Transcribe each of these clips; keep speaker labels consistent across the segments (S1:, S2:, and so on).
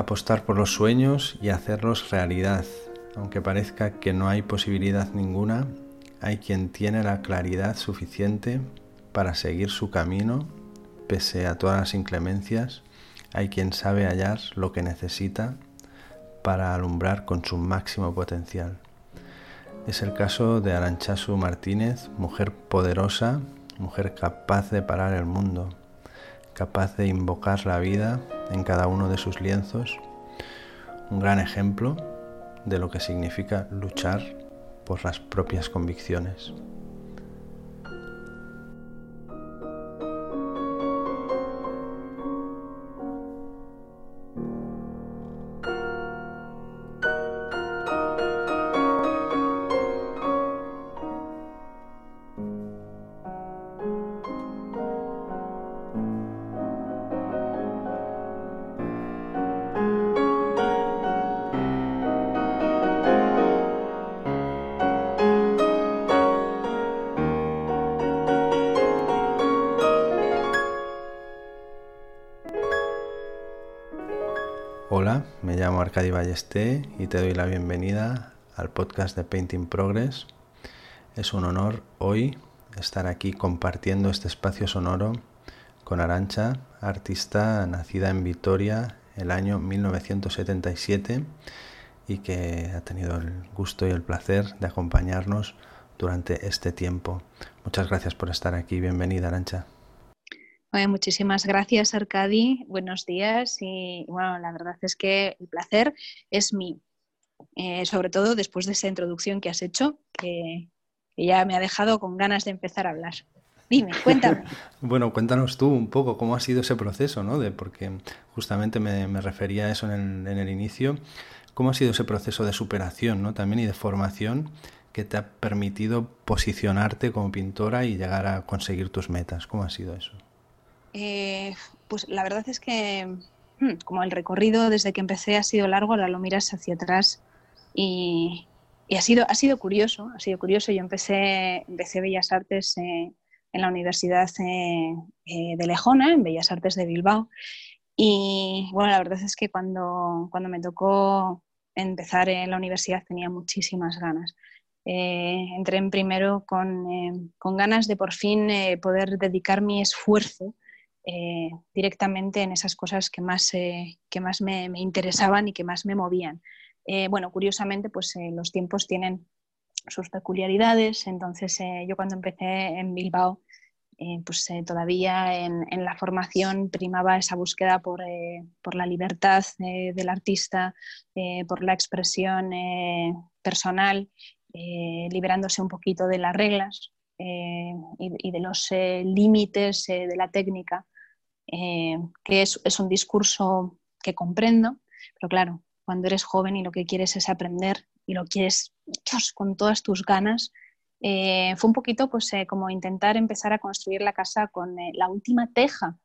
S1: Apostar por los sueños y hacerlos realidad. Aunque parezca que no hay posibilidad ninguna, hay quien tiene la claridad suficiente para seguir su camino pese a todas las inclemencias. Hay quien sabe hallar lo que necesita para alumbrar con su máximo potencial. Es el caso de Aranchasu Martínez, mujer poderosa, mujer capaz de parar el mundo, capaz de invocar la vida en cada uno de sus lienzos, un gran ejemplo de lo que significa luchar por las propias convicciones. Arcadi Ballesté y te doy la bienvenida al podcast de Painting Progress. Es un honor hoy estar aquí compartiendo este espacio sonoro con Arancha, artista nacida en Vitoria el año 1977 y que ha tenido el gusto y el placer de acompañarnos durante este tiempo. Muchas gracias por estar aquí. Bienvenida, Arancha
S2: muchísimas gracias, Arcadi. Buenos días. Y bueno, la verdad es que el placer es mío. Eh, sobre todo después de esa introducción que has hecho, que, ya me ha dejado con ganas de empezar a hablar. Dime, cuéntame.
S1: bueno, cuéntanos tú un poco cómo ha sido ese proceso, ¿no? De, porque justamente me, refería a eso en el, inicio. ¿Cómo ha sido ese proceso de superación, ¿no? También y de formación que te ha permitido posicionarte como pintora y llegar a conseguir tus metas. ¿Cómo ha sido eso?
S2: Eh, pues la verdad es que hmm, como el recorrido desde que empecé ha sido largo, ahora lo miras hacia atrás y, ha, sido, ha sido curioso, ha sido curioso. Yo empecé, empecé Bellas Artes eh, en la Universidad eh, de Lejona, en Bellas Artes de Bilbao. Y bueno, la verdad es que cuando, cuando me tocó empezar en la universidad tenía muchísimas ganas. entré en primero con, con, ganas de por fin poder dedicar mi esfuerzo eh, directamente en esas cosas que más, eh, que más me, interesaban y que más me movían. Eh, bueno, curiosamente, pues los tiempos tienen sus peculiaridades, entonces yo cuando empecé en Bilbao, pues todavía en, la formación primaba esa búsqueda por, por la libertad del artista, por la expresión personal, liberándose un poquito de las reglas. Y, y, de los límites de la técnica eh, que es, un discurso que comprendo, pero claro, cuando eres joven y lo que quieres es aprender y lo quieres con todas tus ganas, eh, fue un poquito pues, eh, como intentar empezar a construir la casa con la última teja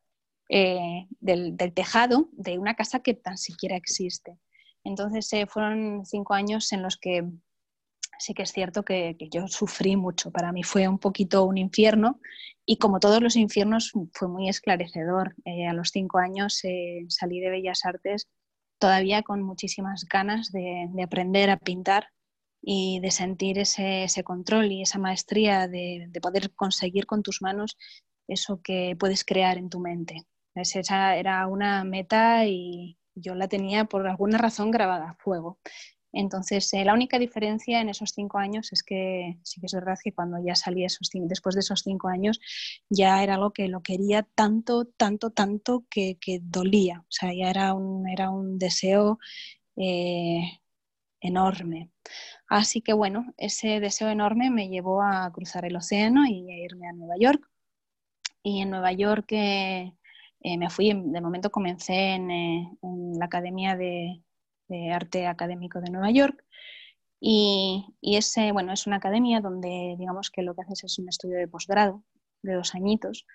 S2: del, del, tejado de una casa que tan siquiera existe. Entonces fueron cinco años en los que sí que es cierto que, yo sufrí mucho. Para mí fue un poquito un infierno y como todos los infiernos fue muy esclarecedor. Eh, a los cinco años eh, salí de Bellas Artes todavía con muchísimas ganas de, aprender a pintar y de sentir ese, control y esa maestría de, poder conseguir con tus manos eso que puedes crear en tu mente. Esa era una meta y yo la tenía por alguna razón grabada a fuego. Entonces, eh, la única diferencia en esos cinco años es que sí que es verdad que cuando ya salí esos, después de esos cinco años, ya era algo que lo quería tanto, tanto, tanto que, dolía. O sea, ya era un, era un deseo eh, enorme. Así que bueno, ese deseo enorme me llevó a cruzar el océano y a irme a Nueva York. Y en Nueva York eh, me fui, de momento comencé en la Academia de, de Arte Académico de Nueva York. Y, y ese, bueno, es una academia donde digamos que lo que haces es un estudio de posgrado de dos añitos.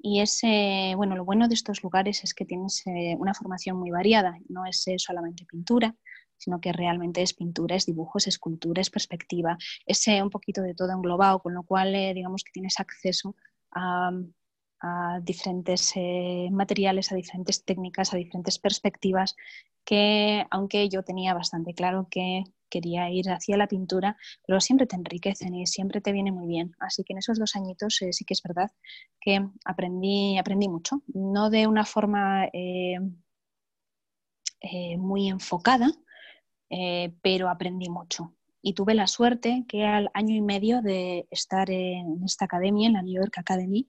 S2: Y ese, bueno, lo bueno de estos lugares es que tienes eh, una formación muy variada, no es eh, solamente pintura, sino que realmente es pintura, es dibujo, es es perspectiva, es eh, un poquito de todo englobado, con lo cual digamos que tienes acceso a diferentes materiales, a diferentes técnicas, a diferentes perspectivas que aunque yo tenía bastante claro que quería ir hacia la pintura, pero siempre te enriquecen y siempre te viene muy bien. Así que en esos dos añitos eh, sí que es verdad que aprendí, aprendí mucho, no de una forma eh, eh, muy enfocada, pero aprendí mucho. Y tuve la suerte que al año y medio de estar en esta academia, en la New York Academy,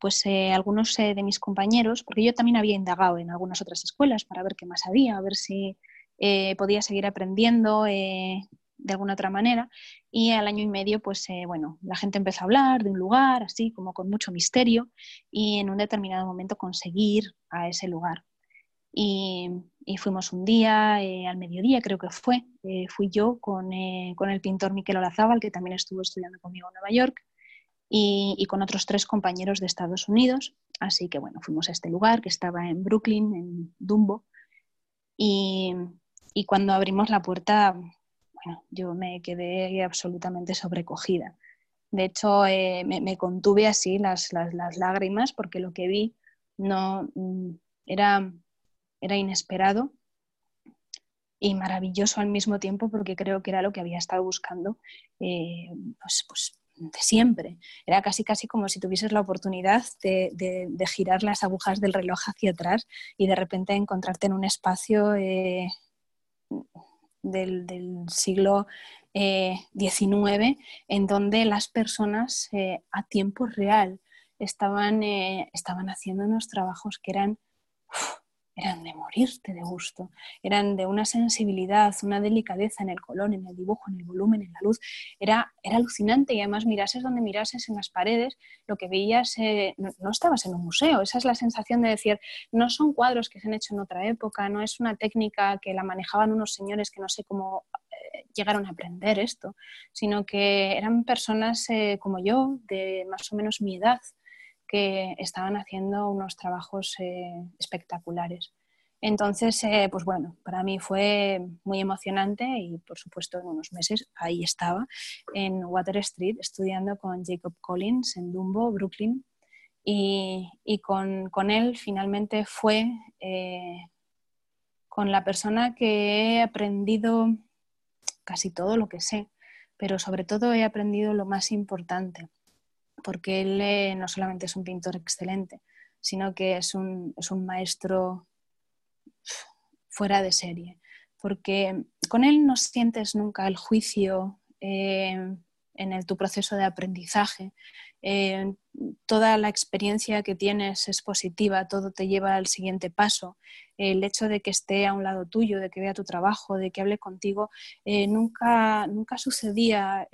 S2: pues algunos de mis compañeros, porque yo también había indagado en algunas otras escuelas para ver qué más había, a ver si eh, podía seguir aprendiendo eh, de alguna otra manera. Y al año y medio, pues eh, bueno, la gente empezó a hablar de un lugar, así como con mucho misterio, y en un determinado momento conseguir a ese lugar. Y, fuimos un día, al mediodía creo que fue, fui yo con, con, el pintor Miquel Olazábal, que también estuvo estudiando conmigo en Nueva York, y, y, con otros tres compañeros de Estados Unidos. Así que bueno, fuimos a este lugar que estaba en Brooklyn, en Dumbo, y, y cuando abrimos la puerta, bueno, yo me quedé absolutamente sobrecogida. De hecho, eh, me, contuve así las, lágrimas porque lo que vi no mm, era, era inesperado y maravilloso al mismo tiempo porque creo que era lo que había estado buscando eh, pues, pues, de siempre. Era casi casi como si tuvieses la oportunidad de, girar las agujas del reloj hacia atrás y de repente encontrarte en un espacio eh, del, siglo XIX, eh, en donde las personas eh, a tiempo real estaban, estaban haciendo unos trabajos que eran eran de morirte de gusto, eran de una sensibilidad, una delicadeza en el color, en el dibujo, en el volumen, en la luz. Era, era alucinante y además mirases donde mirases en las paredes, lo que veías, eh, no, estabas en un museo. Esa es la sensación de decir, no son cuadros que se han hecho en otra época, no es una técnica que la manejaban unos señores que no sé cómo eh, llegaron a aprender esto, sino que eran personas eh, como yo, de más o menos mi edad, que estaban haciendo unos trabajos eh, espectaculares. Entonces, eh, pues bueno, para mí fue muy emocionante y por supuesto en unos meses ahí estaba en Water Street estudiando con Jacob Collins en Dumbo, Brooklyn. Y, con, con, él finalmente fue eh, con la persona que he aprendido casi todo lo que sé, pero sobre todo he aprendido lo más importante, porque él eh, no solamente es un pintor excelente, sino que es un, maestro fuera de serie, porque con él no sientes nunca el juicio eh, en tu proceso de aprendizaje. Eh, toda la experiencia que tienes es positiva, todo te lleva al siguiente paso. El hecho de que esté a un lado tuyo, de que vea tu trabajo, de que hable contigo, nunca, nunca sucedía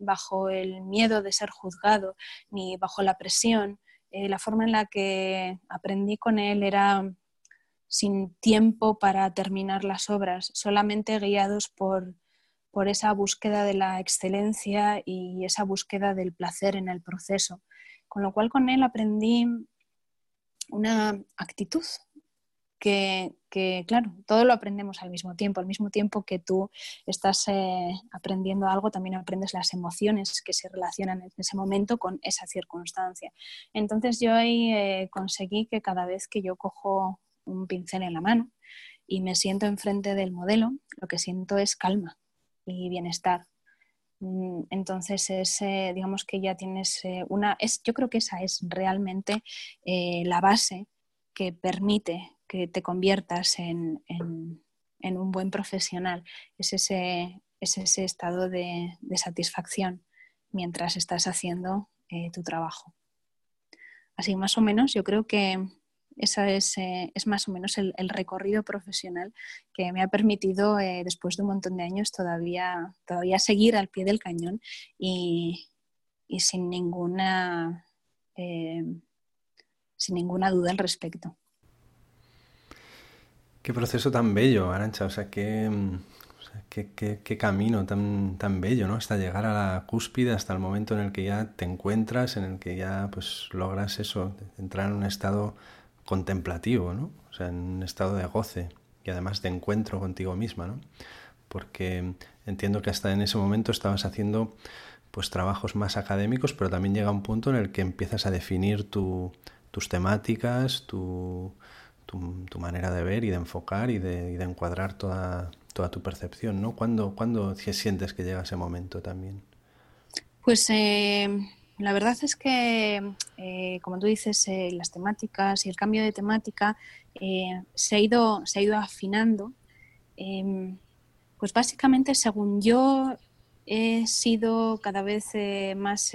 S2: bajo el miedo de ser juzgado ni bajo la presión. Eh, la forma en la que aprendí con él era sin tiempo para terminar las obras, solamente guiados por, por esa búsqueda de la excelencia y esa búsqueda del placer en el proceso. Con lo cual con él aprendí una actitud que, claro, todo lo aprendemos al mismo tiempo. Al mismo tiempo que tú estás eh, aprendiendo algo, también aprendes las emociones que se relacionan en ese momento con esa circunstancia. Entonces yo ahí eh, conseguí que cada vez que yo cojo un pincel en la mano y me siento enfrente del modelo, lo que siento es calma y bienestar. Mm, entonces, es, eh, digamos que ya tienes una, es, yo creo que esa es realmente la base que permite que te conviertas en, un buen profesional. Es ese, estado de, satisfacción mientras estás haciendo eh, tu trabajo. Así más o menos, yo creo que ese es, eh, es, más o menos el, recorrido profesional que me ha permitido, eh, después de un montón de años, todavía, seguir al pie del cañón y, sin, ninguna, sin ninguna duda al respecto.
S1: Qué proceso tan bello, Arancha, o sea, qué, mm, qué, camino tan, tan bello, ¿no? Hasta llegar a la cúspide, hasta el momento en el que ya te encuentras, en el que ya pues logras eso, entrar en un estado contemplativo, ¿no? O sea, en un estado de goce y además de encuentro contigo misma, ¿no? Porque entiendo que hasta en ese momento estabas haciendo pues trabajos más académicos, pero también llega un punto en el que empiezas a definir tu, tus temáticas, tu, tu, manera de ver y de enfocar y de, encuadrar toda, toda, tu percepción, ¿no? ¿Cuándo, ¿Cuándo, sientes que llega ese momento también?
S2: Pues eh, la verdad es que, eh, como tú dices, eh, las temáticas y el cambio de temática se, ha ido, se ha ido afinando. Em, pues básicamente, según yo he sido cada vez más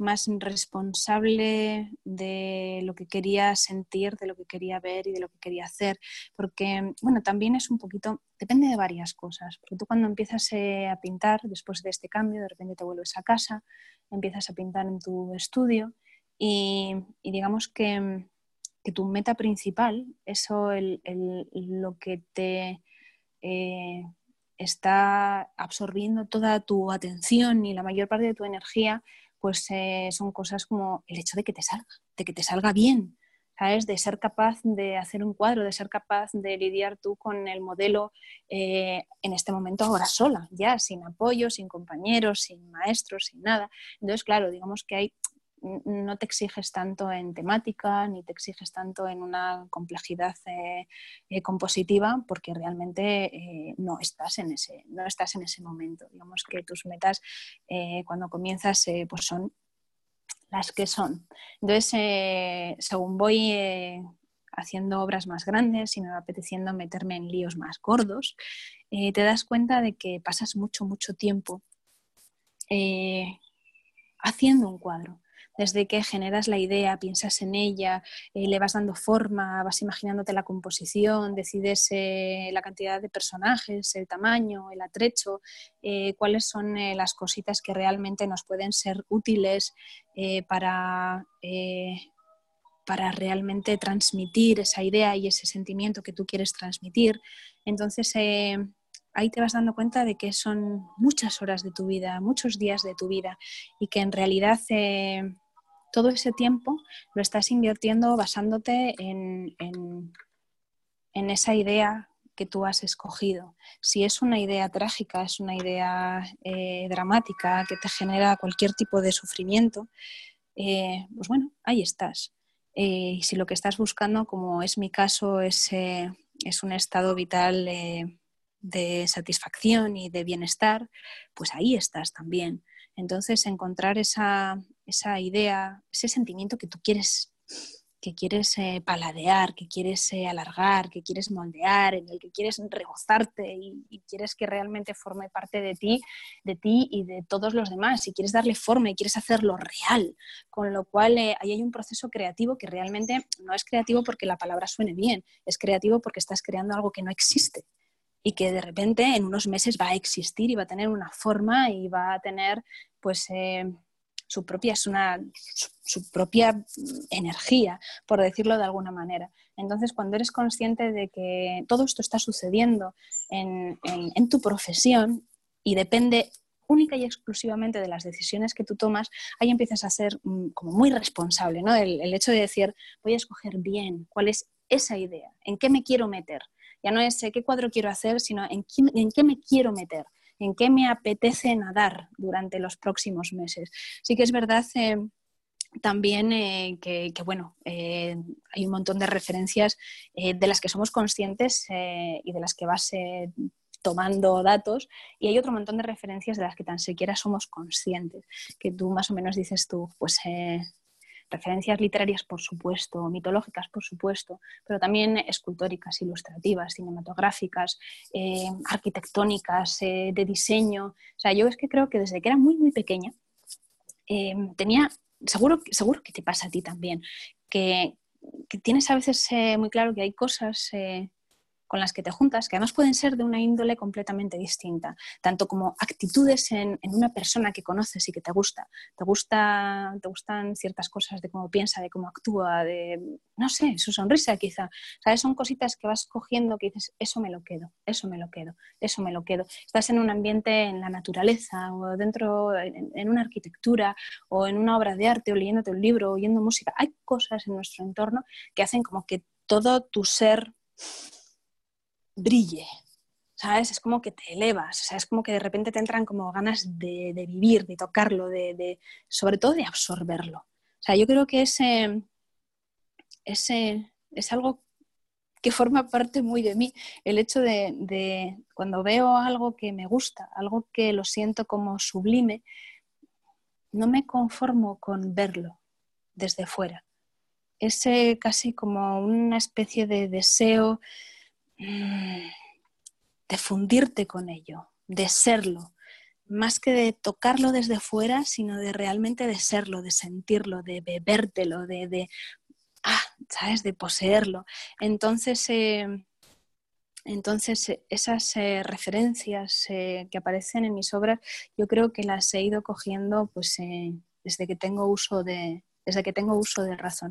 S2: más responsable de lo que quería sentir, de lo que quería ver y de lo que quería hacer. Porque, bueno, también es un poquito, depende de varias cosas. Porque tú cuando empiezas eh, a pintar, después de este cambio, de repente te vuelves a casa, empiezas a pintar en tu estudio y, digamos que, tu meta principal, eso lo que te... Eh, está absorbiendo toda tu atención y la mayor parte de tu energía pues eh, son cosas como el hecho de que te salga, de que te salga bien, ¿sabes? De ser capaz de hacer un cuadro, de ser capaz de lidiar tú con el modelo eh, en este momento ahora sola, ya sin apoyo, sin compañeros, sin maestros, sin nada. Entonces, claro, digamos que hay no te exiges tanto en temática ni te exiges tanto en una complejidad eh, eh, compositiva porque realmente eh, no, estás en ese, no estás en ese momento. Digamos que tus metas cuando comienzas pues son las que son. Entonces, según voy haciendo obras más grandes y me va apeteciendo meterme en líos más gordos, te das cuenta de que pasas mucho, mucho tiempo haciendo un cuadro desde que generas la idea, piensas en ella, eh, le vas dando forma, vas imaginándote la composición, decides eh, la cantidad de personajes, el tamaño, el atrecho, eh, cuáles son las cositas que realmente nos pueden ser útiles para para realmente transmitir esa idea y ese sentimiento que tú quieres transmitir. Entonces, ahí te vas dando cuenta de que son muchas horas de tu vida, muchos días de tu vida y que en realidad todo ese tiempo lo estás invirtiendo basándote en, esa idea que tú has escogido. Si es una idea trágica, es una idea eh, dramática que te genera cualquier tipo de sufrimiento, eh, pues bueno, ahí estás. Eh, y si lo que estás buscando, como es mi caso, es, es un estado vital de satisfacción y de bienestar, pues ahí estás también. Entonces, encontrar esa, idea, ese sentimiento que tú quieres que quieres eh, paladear, que quieres eh, alargar, que quieres moldear, en el que quieres rebozarte y, quieres que realmente forme parte de ti, de ti y de todos los demás, y quieres darle forma y quieres hacerlo real, con lo cual eh, ahí hay un proceso creativo que realmente no es creativo porque la palabra suene bien, es creativo porque estás creando algo que no existe y que de repente en unos meses va a existir y va a tener una forma y va a tener pues su propia, es una, su, propia energía, por decirlo de alguna manera. Entonces, cuando eres consciente de que todo esto está sucediendo en, en, tu profesión y depende única y exclusivamente de las decisiones que tú tomas, ahí empiezas a ser mm, como muy responsable, ¿no? El, el hecho de decir, voy a escoger bien cuál es esa idea, en qué me quiero meter, ya no es qué cuadro quiero hacer, sino en qué, me quiero meter, en qué me apetece nadar durante los próximos meses. Sí que es verdad eh, también eh, que, bueno, eh, hay un montón de referencias de las que somos conscientes y de las que vas tomando datos y hay otro montón de referencias de las que tan siquiera somos conscientes, que tú más o menos dices tú, pues referencias literarias, por supuesto, mitológicas, por supuesto, pero también escultóricas, ilustrativas, cinematográficas, eh, arquitectónicas, eh, de diseño. O sea, yo es que creo que desde que era muy, muy pequeña, eh, tenía, seguro, seguro que te pasa a ti también, que, que tienes a veces muy claro que hay cosas con las que te juntas, que además pueden ser de una índole completamente distinta, tanto como actitudes en, una persona que conoces y que te gusta. Te, gusta, te gustan ciertas cosas de cómo piensa, de cómo actúa, de, no sé, su sonrisa quizá. ¿Sabes? Son cositas que vas cogiendo que dices, eso me lo quedo, eso me lo quedo, eso me lo quedo. Estás en un ambiente en la naturaleza o dentro, en, una arquitectura o en una obra de arte o leyéndote un libro oyendo música. Hay cosas en nuestro entorno que hacen como que todo tu ser brille. ¿Sabes? Es como que te elevas, o sea, es como que de repente te entran como ganas de, vivir, de tocarlo, de, sobre todo de absorberlo. O sea, yo creo que ese, ese es algo que forma parte muy de mí. El hecho de, de, cuando veo algo que me gusta, algo que lo siento como sublime, no me conformo con verlo desde fuera. Es casi como una especie de deseo de fundirte con ello, de serlo, más que de tocarlo desde fuera, sino de realmente de serlo, de sentirlo, de bebértelo, de, ah, ¿sabes? De poseerlo. Entonces, eh, entonces eh, esas eh, referencias que aparecen en mis obras, yo creo que las he ido cogiendo pues, desde, que tengo uso de, desde que tengo uso de razón.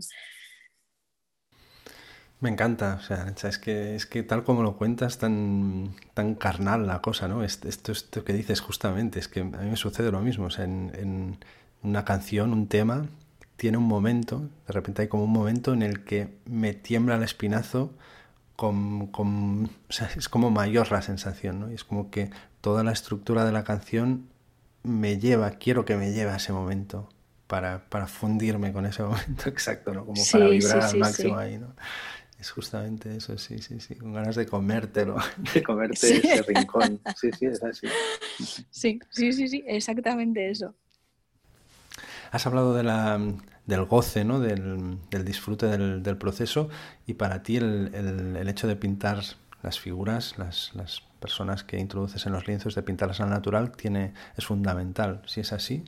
S1: Me encanta, o sea, es que, es que tal como lo cuentas, tan, tan carnal la cosa, ¿no? Esto, esto, que dices justamente, es que a mí me sucede lo mismo, o sea, en, en una canción, un tema, tiene un momento, de repente hay como un momento en el que me tiembla el espinazo, con, con, o sea, es como mayor la sensación, ¿no? Y es como que toda la estructura de la canción me lleva, quiero que me lleve a ese momento para, para fundirme con ese momento exacto, ¿no? Como para vibrar al máximo ahí, ¿no? Es justamente eso, sí, sí, sí, con ganas de comértelo, de comerte ese rincón. Sí, sí, es así.
S2: Sí, sí, sí, sí, exactamente eso.
S1: Has hablado de la, del goce, ¿no? del, disfrute del, proceso y para ti el, hecho de pintar las figuras, las, personas que introduces en los lienzos, de pintarlas al natural, tiene, es fundamental. ¿Si es así?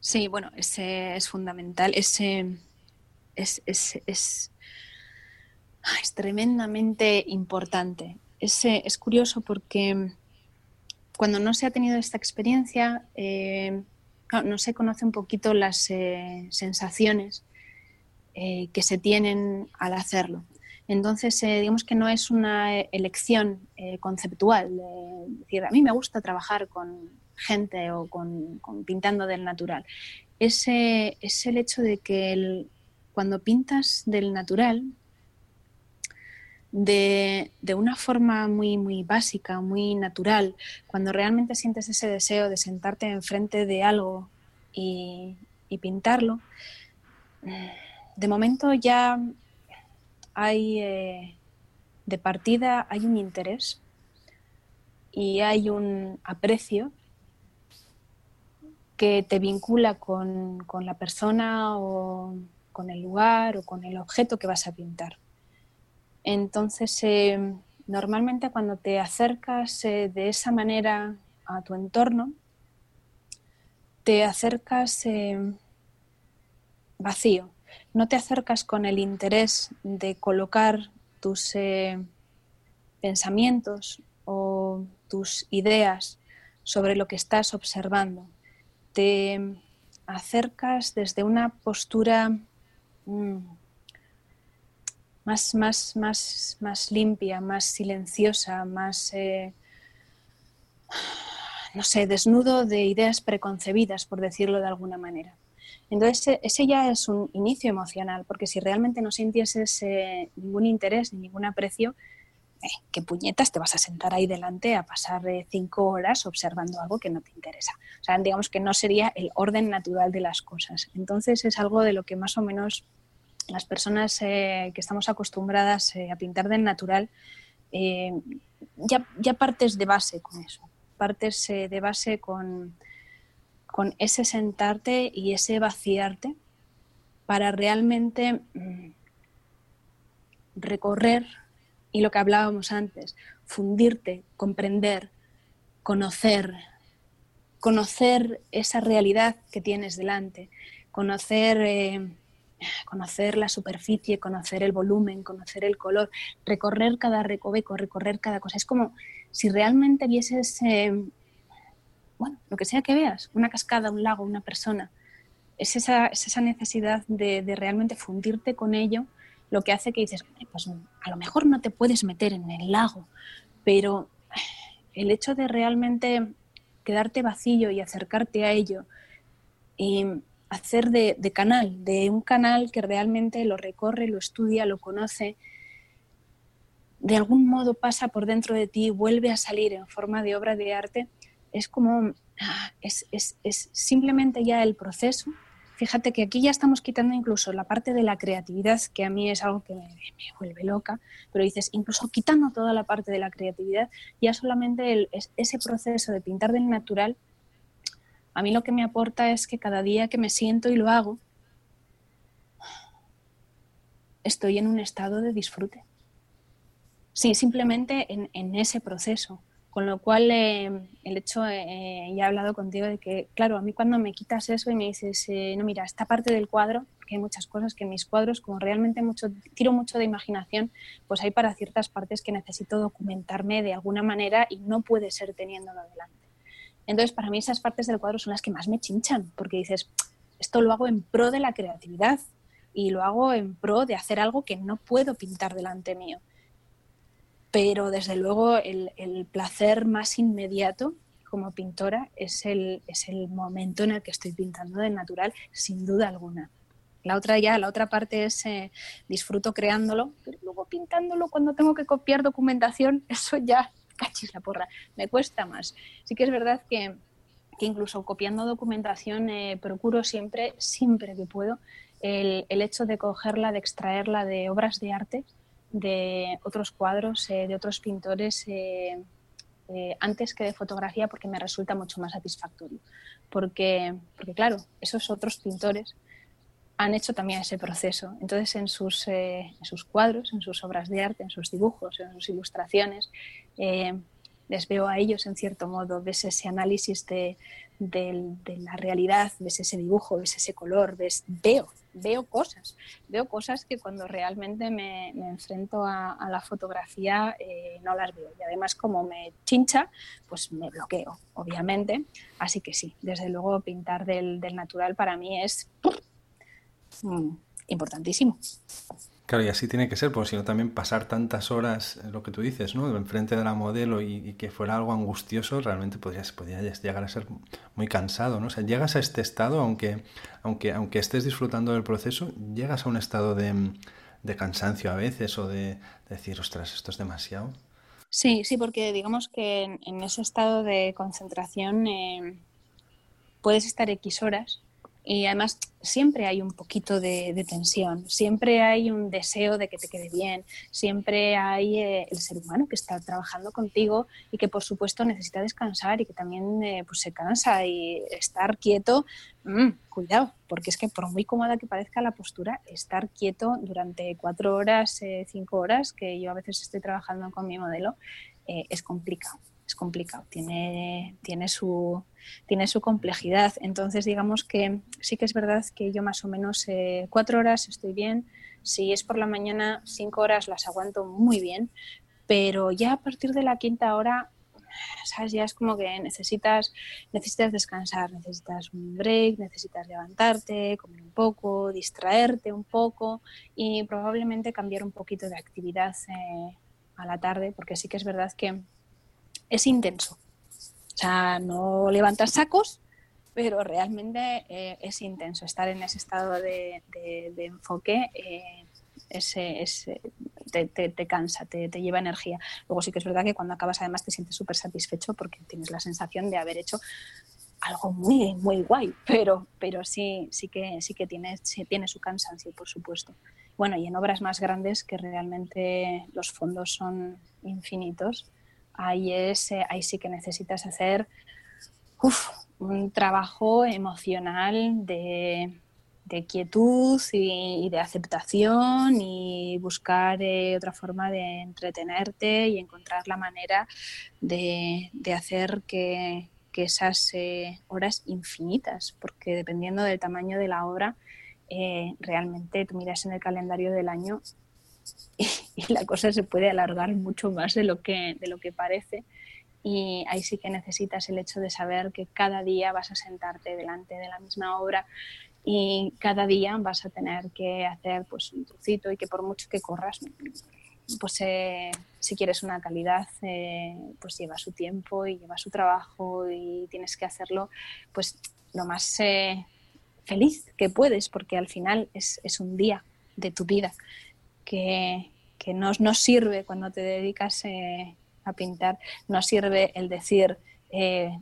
S2: Sí, bueno, ese es fundamental. Ese es, es, es, es tremendamente importante. Ese, es curioso porque cuando no se ha tenido esta experiencia, eh, no se conoce un poquito las eh, sensaciones eh, que se tienen al hacerlo. Entonces, digamos que no es una elección conceptual. Es decir, a mí me gusta trabajar con gente o con, pintando del natural. Es, es, el hecho de que cuando pintas del natural, de, una forma muy, muy básica, muy natural, cuando realmente sientes ese deseo de sentarte enfrente de algo y, pintarlo, de momento ya hay eh, de partida hay un interés y hay un aprecio que te vincula con, con la persona o con el lugar o con el objeto que vas a pintar. Entonces, eh, normalmente cuando te acercas eh, de esa manera a tu entorno, te acercas eh, vacío, no te acercas con el interés de colocar tus pensamientos o tus ideas sobre lo que estás observando. Te acercas desde una postura mm, más, más, más, más limpia, más silenciosa, más, eh, no sé, desnudo de ideas preconcebidas, por decirlo de alguna manera. Entonces, ese ya es un inicio emocional, porque si realmente no sintieses ningún interés ni ningún aprecio, eh, ¿qué puñetas te vas a sentar ahí delante a pasar eh, cinco horas observando algo que no te interesa? O sea, digamos que no sería el orden natural de las cosas. Entonces, es algo de lo que más o menos las personas eh, que estamos acostumbradas eh, a pintar del natural, eh, ya, partes de base con eso, partes de base con, con, ese sentarte y ese vaciarte para realmente mm, recorrer y lo que hablábamos antes, fundirte, comprender, conocer, conocer esa realidad que tienes delante, conocer conocer la superficie, conocer el volumen, conocer el color, recorrer cada recoveco, recorrer cada cosa. Es como si realmente vieses, eh, bueno, lo que sea que veas, una cascada, un lago, una persona. Es esa, esa necesidad de, realmente fundirte con ello lo que hace que dices, pues a lo mejor no te puedes meter en el lago, pero el hecho de realmente quedarte vacío y acercarte a ello, y hacer de, canal, de un canal que realmente lo recorre, lo estudia, lo conoce, de algún modo pasa por dentro de ti, vuelve a salir en forma de obra de arte, es como, ah, es, simplemente ya el proceso, fíjate que aquí ya estamos quitando incluso la parte de la creatividad, que a mí es algo que me, vuelve loca, pero dices, incluso quitando toda la parte de la creatividad, ya solamente ese proceso de pintar del natural, a mí lo que me aporta es que cada día que me siento y lo hago, estoy en un estado de disfrute. Sí, simplemente en ese proceso. Con lo cual, eh, el hecho, eh, ya he hablado contigo de que, claro, a mí cuando me quitas eso y me dices, eh, no, mira, esta parte del cuadro, porque hay muchas cosas que en mis cuadros, como realmente mucho, tiro mucho de imaginación, pues hay para ciertas partes que necesito documentarme de alguna manera y no puede ser teniéndolo delante. Entonces, para mí esas partes del cuadro son las que más me chinchan, porque dices, esto lo hago en pro de la creatividad y lo hago en pro de hacer algo que no puedo pintar delante mío pero desde luego el, placer más inmediato como pintora es el, es el momento en el que estoy pintando de natural, sin duda alguna. La otra ya, la otra parte es eh, disfruto creándolo, pero luego pintándolo cuando tengo que copiar documentación, eso ya, cachis la porra, me cuesta más. Sí que es verdad que, que incluso copiando documentación eh, procuro siempre, siempre que puedo, el, el, hecho de cogerla, de extraerla de obras de arte de otros cuadros, eh, de otros pintores, eh, antes que de fotografía, porque me resulta mucho más satisfactorio. Porque, porque, claro, esos otros pintores han hecho también ese proceso. Entonces, en sus, en sus cuadros, en sus obras de arte, en sus dibujos, en sus ilustraciones, les veo a ellos en cierto modo, ves ese análisis de, de, la realidad, ves ese dibujo, ves ese color, ves, veo, veo cosas, veo cosas que cuando realmente me, enfrento a, la fotografía eh, no las veo. Y además como me chincha, pues me bloqueo, obviamente. Así que sí, desde luego pintar del, natural para mí es mm, importantísimo.
S1: Claro, y así tiene que ser, porque si no también pasar tantas horas, lo que tú dices, ¿no? Enfrente de la modelo y, que fuera algo angustioso, realmente podría, podría, llegar a ser muy cansado, ¿no? O sea, llegas a este estado, aunque, aunque, aunque estés disfrutando del proceso, llegas a un estado de, cansancio a veces o de, decir, ostras, esto es demasiado.
S2: Sí, sí, porque digamos que en, ese estado de concentración eh, puedes estar X horas y además siempre hay un poquito de, tensión, siempre hay un deseo de que te quede bien, siempre hay eh, el ser humano que está trabajando contigo y que por supuesto necesita descansar y que también eh, pues se cansa y estar quieto, mm, cuidado, porque es que por muy cómoda que parezca la postura, estar quieto durante cuatro horas, eh, cinco horas, que yo a veces estoy trabajando con mi modelo, es complicado complicado, tiene, tiene, su, tiene su complejidad. Entonces, digamos que sí que es verdad que yo más o menos eh, cuatro horas estoy bien, si es por la mañana cinco horas las aguanto muy bien, pero ya a partir de la quinta hora ¿sabes? Ya es como que necesitas, necesitas descansar, necesitas un break, necesitas levantarte, comer un poco, distraerte un poco y probablemente cambiar un poquito de actividad eh, a la tarde, porque sí que es verdad que es intenso. O sea, no levantas sacos, pero realmente eh, es intenso. Estar en ese estado de, enfoque eh, te, cansa, te, lleva energía. Luego sí que es verdad que cuando acabas además te sientes súper satisfecho porque tienes la sensación de haber hecho algo muy, muy guay, pero, pero sí, sí que, sí que tiene, tiene su cansancio, por supuesto. Bueno, y en obras más grandes que realmente los fondos son infinitos, ahí, es, eh, ahí sí que necesitas hacer un trabajo emocional de, quietud y, de aceptación y buscar eh, otra forma de entretenerte y encontrar la manera de, hacer que, esas eh, horas infinitas, porque dependiendo del tamaño de la obra, realmente tú miras en el calendario del año y, la cosa se puede alargar mucho más de lo que, de lo que parece. Y ahí sí que necesitas el hecho de saber que cada día vas a sentarte delante de la misma obra y cada día vas a tener que hacer pues un trocito y que por mucho que corras, pues eh, si quieres una calidad, eh, pues lleva su tiempo y lleva su trabajo y tienes que hacerlo pues lo más eh, feliz que puedes, porque al final es, es un día de tu vida que, que no, sirve cuando te dedicas eh, a pintar, no sirve el decir, eh,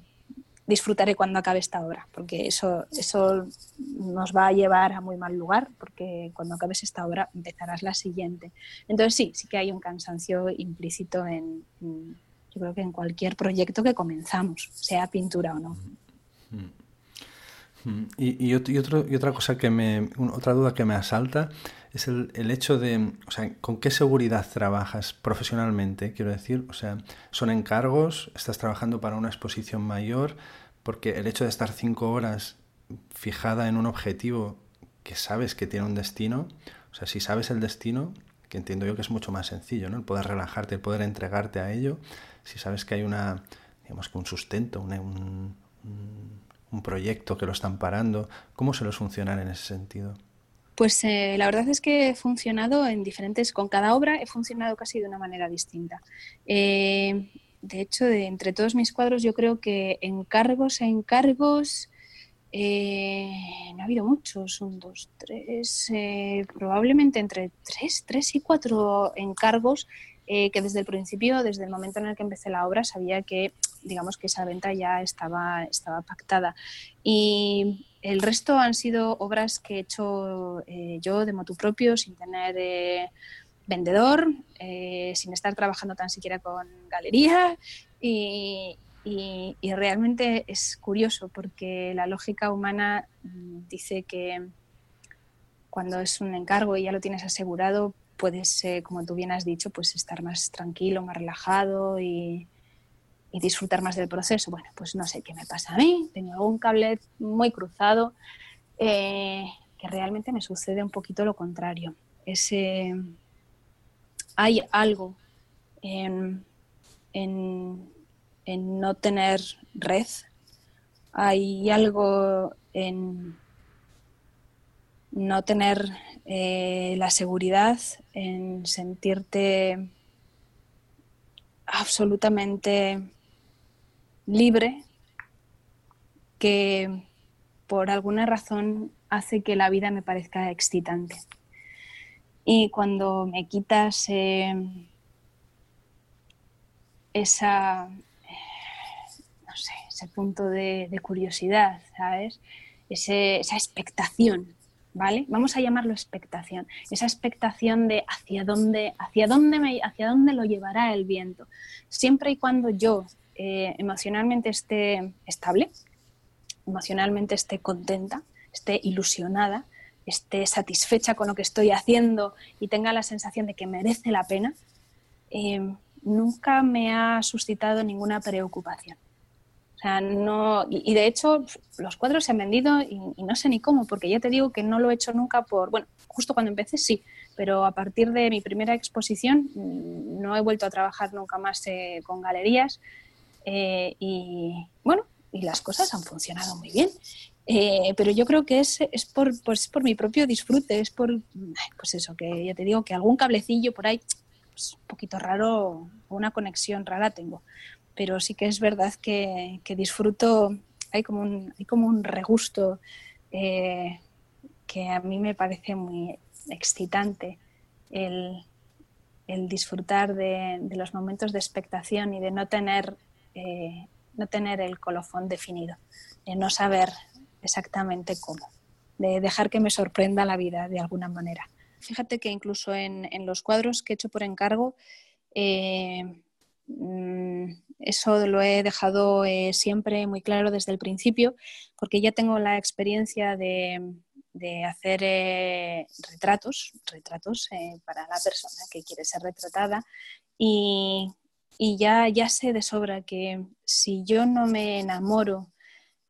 S2: disfrutaré cuando acabe esta obra, porque eso, eso nos va a llevar a muy mal lugar, porque cuando acabes esta obra empezarás la siguiente. Entonces sí, sí que hay un cansancio implícito en, yo creo que en cualquier proyecto que comenzamos, sea pintura o no.
S1: Y, otro, y otra cosa que me, otra duda que me asalta es el, el, hecho de, o sea, ¿con qué seguridad trabajas profesionalmente? Quiero decir, o sea, ¿son encargos? ¿Estás trabajando para una exposición mayor? Porque el hecho de estar cinco horas fijada en un objetivo que sabes que tiene un destino, o sea, si sabes el destino, que entiendo yo que es mucho más sencillo, ¿no? El poder relajarte, el poder entregarte a ello, si sabes que hay una, digamos que un sustento, un, un proyecto que lo están parando, ¿cómo se los funcionar en ese sentido?
S2: Pues eh, la verdad es que he funcionado en diferentes, con cada obra he funcionado casi de una manera distinta. Eh, de hecho, de entre todos mis cuadros, yo creo que encargos, encargos, eh, no ha habido muchos, un, dos, tres, probablemente entre tres, tres y cuatro encargos que desde el principio, desde el momento en el que empecé la obra, sabía que, digamos, que esa venta ya estaba, estaba pactada. Y el resto han sido obras que he hecho eh, yo de motu propio, sin tener eh, vendedor, eh, sin estar trabajando tan siquiera con galería. Y, realmente es curioso porque la lógica humana dice que cuando es un encargo y ya lo tienes asegurado, puedes, como tú bien has dicho, pues estar más tranquilo, más relajado y, disfrutar más del proceso. Bueno, pues no sé qué me pasa a mí, tengo un cable muy cruzado, eh, que realmente me sucede un poquito lo contrario. Ese, hay algo en, no tener red, hay algo en no tener eh, la seguridad, en sentirte absolutamente libre que por alguna razón hace que la vida me parezca excitante. Y cuando me quitas eh, esa, no sé, ese punto de, curiosidad, ¿sabes? esa expectación, ¿vale? Vamos a llamarlo expectación. Esa expectación de hacia dónde, hacia dónde, me, hacia dónde lo llevará el viento. Siempre y cuando yo eh, emocionalmente esté estable, emocionalmente esté contenta, esté ilusionada, esté satisfecha con lo que estoy haciendo y tenga la sensación de que merece la pena, eh, nunca me ha suscitado ninguna preocupación. O sea, no, y, de hecho los cuadros se han vendido y, no sé ni cómo, porque ya te digo que no lo he hecho nunca por, bueno, justo cuando empecé sí, pero a partir de mi primera exposición mm, no he vuelto a trabajar nunca más eh, con galerías eh, y bueno, y las cosas han funcionado muy bien. Eh, pero yo creo que es, es por, pues, por mi propio disfrute, es por, pues eso, que ya te digo que algún cablecillo por ahí, pues, un poquito raro, una conexión rara tengo. Pero sí que es verdad que, que disfruto, hay como un, hay como un regusto eh, que a mí me parece muy excitante el, el disfrutar de, de, los momentos de expectación y de no tener eh, no tener el colofón definido, de no saber exactamente cómo, de dejar que me sorprenda la vida de alguna manera. Fíjate que incluso en, los cuadros que he hecho por encargo, eh, mm, eso lo he dejado eh, siempre muy claro desde el principio, porque ya tengo la experiencia de, de hacer retratos, retratos para la persona que quiere ser retratada y y ya, ya sé de sobra que si yo no me enamoro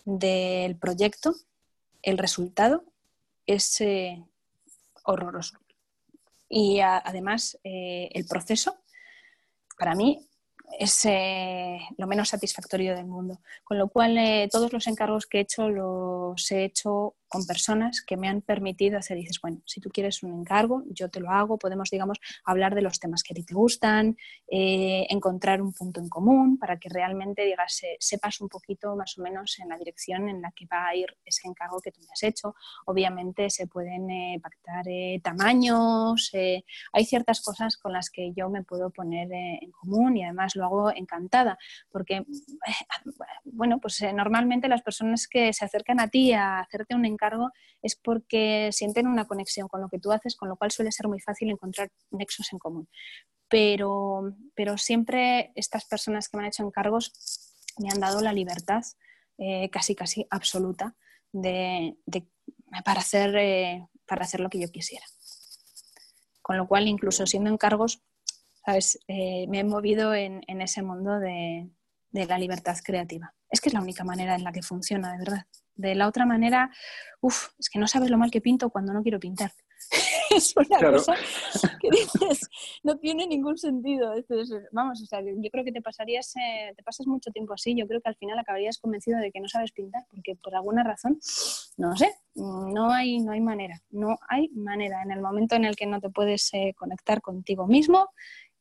S2: del proyecto, el resultado es eh, horroroso. Y además eh, el proceso, para mí, es eh, lo menos satisfactorio del mundo. Con lo cual, todos los encargos que he hecho los he hecho con personas que me han permitido hacer, dices, bueno, si tú quieres un encargo, yo te lo hago, podemos, digamos, hablar de los temas que a ti te gustan, eh, encontrar un punto en común para que realmente, digas, sepas un poquito más o menos en la dirección en la que va a ir ese encargo que tú me has hecho. Obviamente se pueden eh, pactar eh, tamaños, hay ciertas cosas con las que yo me puedo poner en común y además lo hago encantada, porque, bueno, pues normalmente las personas que se acercan a ti a hacerte un encargo es porque sienten una conexión con lo que tú haces, con lo cual suele ser muy fácil encontrar nexos en común. Pero, pero siempre estas personas que me han hecho encargos me han dado la libertad eh, casi casi absoluta de, para, hacer, eh, para hacer lo que yo quisiera. Con lo cual, incluso siendo encargos, ¿sabes? Eh, me he movido en, ese mundo de la libertad creativa. Es que es la única manera en la que funciona, de verdad. De la otra manera, uff, es que no sabes lo mal que pinto cuando no quiero pintar. es una cosa que dices, no tiene ningún sentido. vamos, o sea, yo creo que te pasarías, eh, te pasas mucho tiempo así. Yo creo que al final acabarías convencido de que no sabes pintar, porque por alguna razón, no sé, no hay, no hay manera. No hay manera. En el momento en el que no te puedes eh, conectar contigo mismo,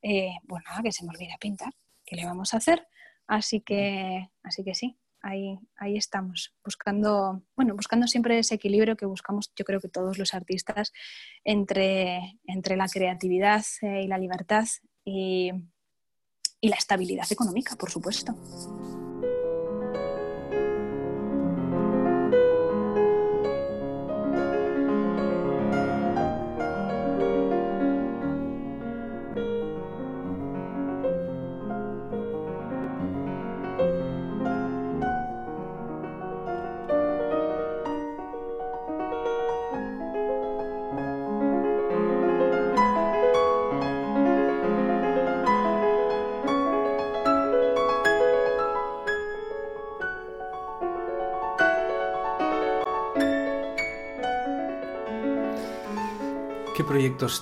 S2: eh, pues nada, que se me olvida pintar. ¿Qué le vamos a hacer? Así que, así que sí, ahí, estamos, buscando, bueno, buscando siempre ese equilibrio que buscamos, yo creo que todos los artistas, entre, entre la creatividad eh, y la libertad y, y la estabilidad económica, por supuesto.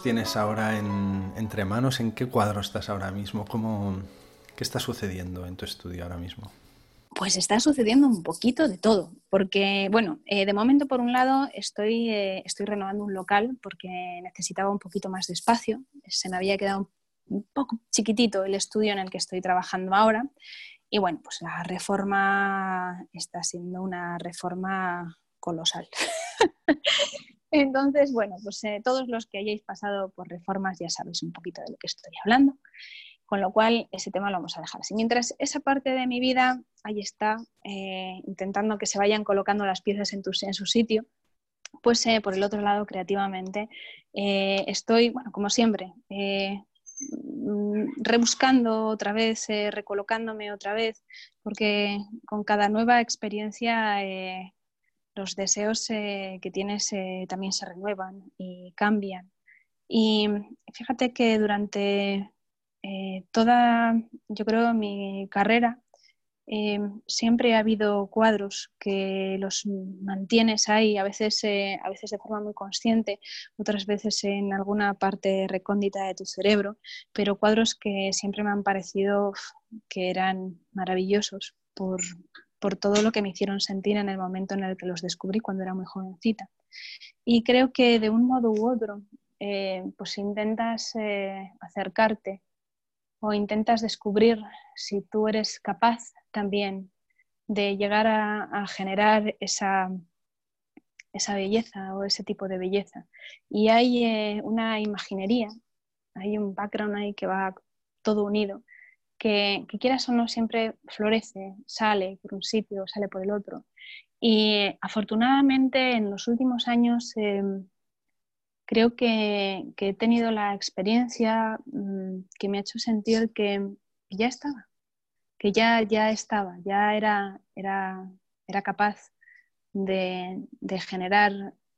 S1: Tienes ahora entre manos? ¿En qué cuadro estás ahora mismo? ¿Cómo, ¿Qué está sucediendo en tu estudio ahora mismo?
S2: Pues está sucediendo un poquito de todo, porque, bueno, eh, de momento, por un lado, estoy, eh, estoy renovando un local porque necesitaba un poquito más de espacio. Se me había quedado un poco chiquitito el estudio en el que estoy trabajando ahora. Y bueno, pues la reforma está siendo una reforma colosal. Entonces, bueno, pues eh, todos los que hayáis pasado por reformas ya sabéis un poquito de lo que estoy hablando, con lo cual ese tema lo vamos a dejar así. Mientras esa parte de mi vida ahí está, eh, intentando que se vayan colocando las piezas en, su sitio, pues eh, por el otro lado, creativamente, estoy, bueno, como siempre, mm, rebuscando otra vez, recolocándome otra vez, porque con cada nueva experiencia los deseos eh, que tienes eh, también se renuevan y cambian. Y fíjate que durante eh, toda, yo creo, mi carrera, siempre ha habido cuadros que los mantienes ahí, a veces, a veces de forma muy consciente, otras veces en alguna parte recóndita de tu cerebro, pero cuadros que siempre me han parecido que eran maravillosos por, por todo lo que me hicieron sentir en el momento en el que los descubrí cuando era muy jovencita. Y creo que de un modo u otro, eh, pues intentas eh, acercarte o intentas descubrir si tú eres capaz también de llegar a, generar esa, esa belleza o ese tipo de belleza. Y hay eh, una imaginería, hay un background ahí que va todo unido que, quieras o no siempre florece, sale por un sitio, sale por el otro. Y afortunadamente en los últimos años em, creo que, he tenido la experiencia mm, que me ha hecho sentir que ya estaba, que ya, ya estaba, ya era, era, era capaz de, de generar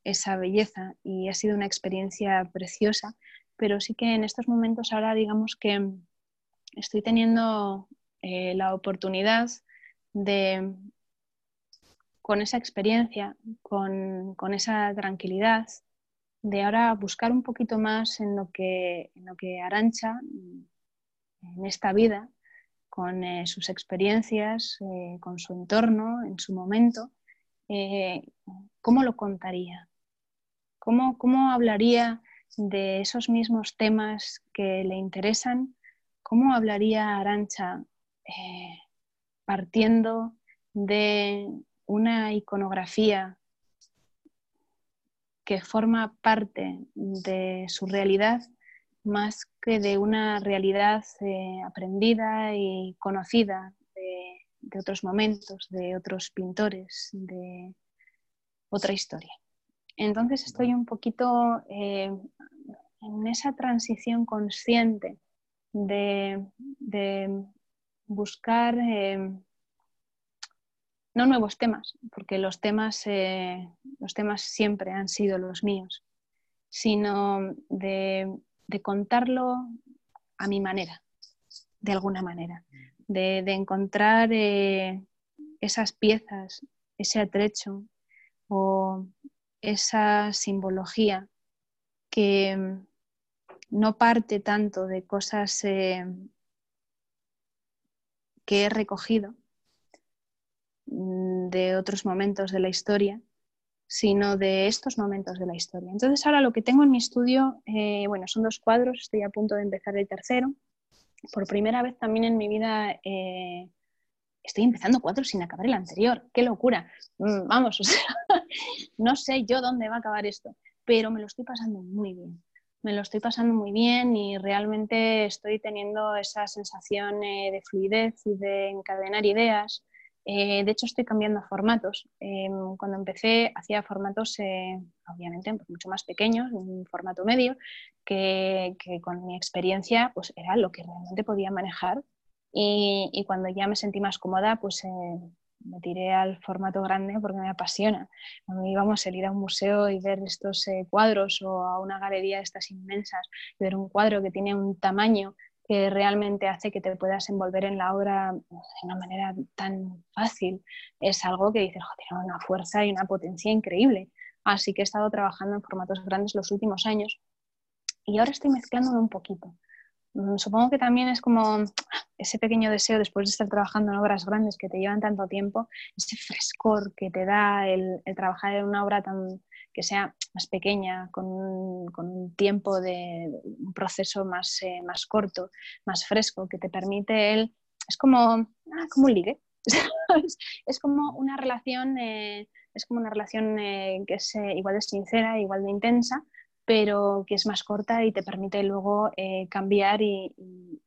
S2: esa belleza y ha sido una experiencia preciosa, pero sí que en estos momentos ahora digamos que estoy teniendo eh, la oportunidad de, con esa experiencia, con, esa tranquilidad, de ahora buscar un poquito más en lo que, en lo que Arancha, en esta vida, con eh, sus experiencias, eh, con su entorno, en su momento, ¿cómo lo contaría? ¿Cómo, ¿Cómo hablaría de esos mismos temas que le interesan? ¿Cómo hablaría Arancha eh, partiendo de una iconografía que forma parte de su realidad más que de una realidad eh, aprendida y conocida de, otros momentos, de otros pintores, de otra historia. Entonces estoy un poquito eh, en esa transición consciente de, buscar eh, no nuevos temas, porque los temas, los temas siempre han sido los míos, sino de de contarlo a mi manera, de alguna manera, de, encontrar eh, esas piezas, ese atrecho o esa simbología que no parte tanto de cosas eh, que he recogido mm, de otros momentos de la historia, sino de estos momentos de la historia. Entonces ahora lo que tengo en mi estudio, eh, bueno, son dos cuadros, estoy a punto de empezar el tercero. Por primera vez también en mi vida eh, estoy empezando cuatro sin acabar el anterior. ¡Qué locura! Mm, vamos, no sé yo dónde va a acabar esto, pero me lo estoy pasando muy bien. Me lo estoy pasando muy bien y realmente estoy teniendo esa sensación eh, de fluidez y de encadenar ideas eh, de hecho, estoy cambiando formatos. Em, cuando empecé, hacía formatos, eh, obviamente, pues, mucho más pequeños, un formato medio, que, con mi experiencia pues, era lo que realmente podía manejar. Y, cuando ya me sentí más cómoda, pues eh, me tiré al formato grande porque me apasiona. Cuando íbamos a ir a un museo y ver estos cuadros o a una galería de estas inmensas, ver un cuadro que tiene un tamaño que realmente hace que te puedas envolver en la obra de una manera tan fácil. Es algo que dices, tiene una fuerza y una potencia increíble. Así que he estado trabajando en formatos grandes los últimos años y ahora estoy mezclándome un poquito. Mm, supongo que también es como ese pequeño deseo después de estar trabajando en obras grandes que te llevan tanto tiempo, ese frescor que te da el, el trabajar en una obra tan, que sea más pequeña, con un, tiempo de, un proceso más, eh, más corto, más fresco, que te permite él, es como, ah, como un ligue, es como una relación, eh, es como una relación eh, que es igual de sincera, igual de intensa, pero que es más corta y te permite luego eh, cambiar y,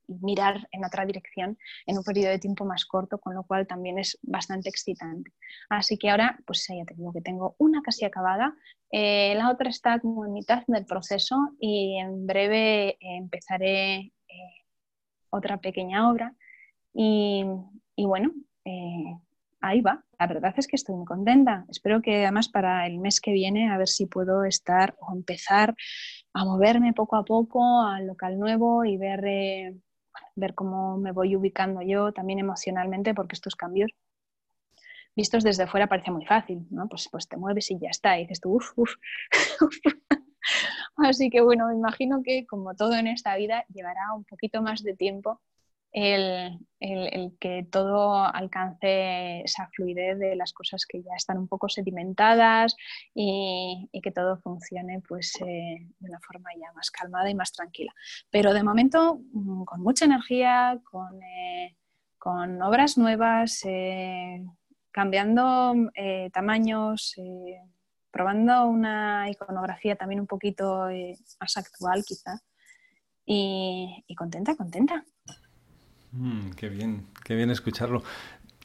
S2: mirar en otra dirección en un periodo de tiempo más corto, con lo cual también es bastante excitante. Así que ahora, pues ya te digo que tengo una casi acabada, eh, la otra está como en mitad del proceso y en breve eh, empezaré otra pequeña obra y, y bueno, ahí va. La verdad es que estoy muy contenta. Espero que además para el mes que viene a ver si puedo estar o empezar a moverme poco a poco al local nuevo y ver, eh, ver cómo me voy ubicando yo también emocionalmente, porque estos cambios vistos desde fuera parece muy fácil, ¿no? Pues, pues te mueves y ya está, y dices tú, uff, uff. Así que bueno, me imagino que como todo en esta vida llevará un poquito más de tiempo el, que todo alcance esa fluidez de las cosas que ya están un poco sedimentadas y, que todo funcione pues, eh, de una forma ya más calmada y más tranquila. Pero de momento mm, con mucha energía, con, eh, obras nuevas, eh, cambiando tamaños, probando una iconografía también un poquito más actual quizá. y contenta, contenta.
S1: Mm, qué bien, qué bien escucharlo.